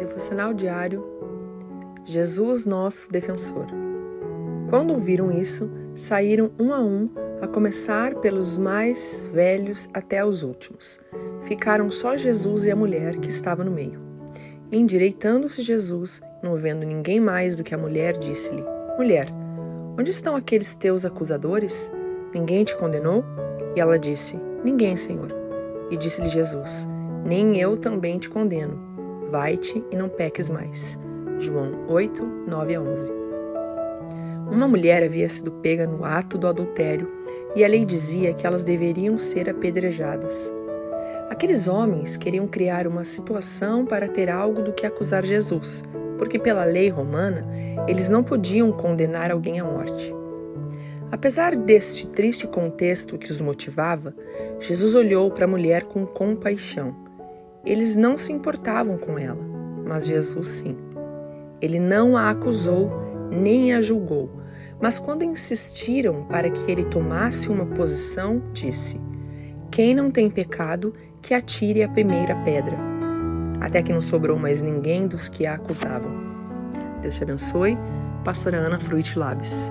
Devocional diário Jesus, nosso defensor. Quando ouviram isso, saíram um a um, a começar pelos mais velhos até os últimos. Ficaram só Jesus e a mulher que estava no meio. Endireitando-se Jesus, não vendo ninguém mais do que a mulher, disse-lhe: Mulher, onde estão aqueles teus acusadores? Ninguém te condenou? E ela disse: Ninguém, Senhor. E disse-lhe Jesus: Nem eu também te condeno. Vai-te e não peques mais. João 8, 9 a 11. Uma mulher havia sido pega no ato do adultério e a lei dizia que elas deveriam ser apedrejadas. Aqueles homens queriam criar uma situação para ter algo do que acusar Jesus, porque pela lei romana eles não podiam condenar alguém à morte. Apesar deste triste contexto que os motivava, Jesus olhou para a mulher com compaixão. Eles não se importavam com ela, mas Jesus sim. Ele não a acusou nem a julgou, mas quando insistiram para que ele tomasse uma posição, disse: Quem não tem pecado, que atire a primeira pedra. Até que não sobrou mais ninguém dos que a acusavam. Deus te abençoe. Pastora Ana Fruit Labs.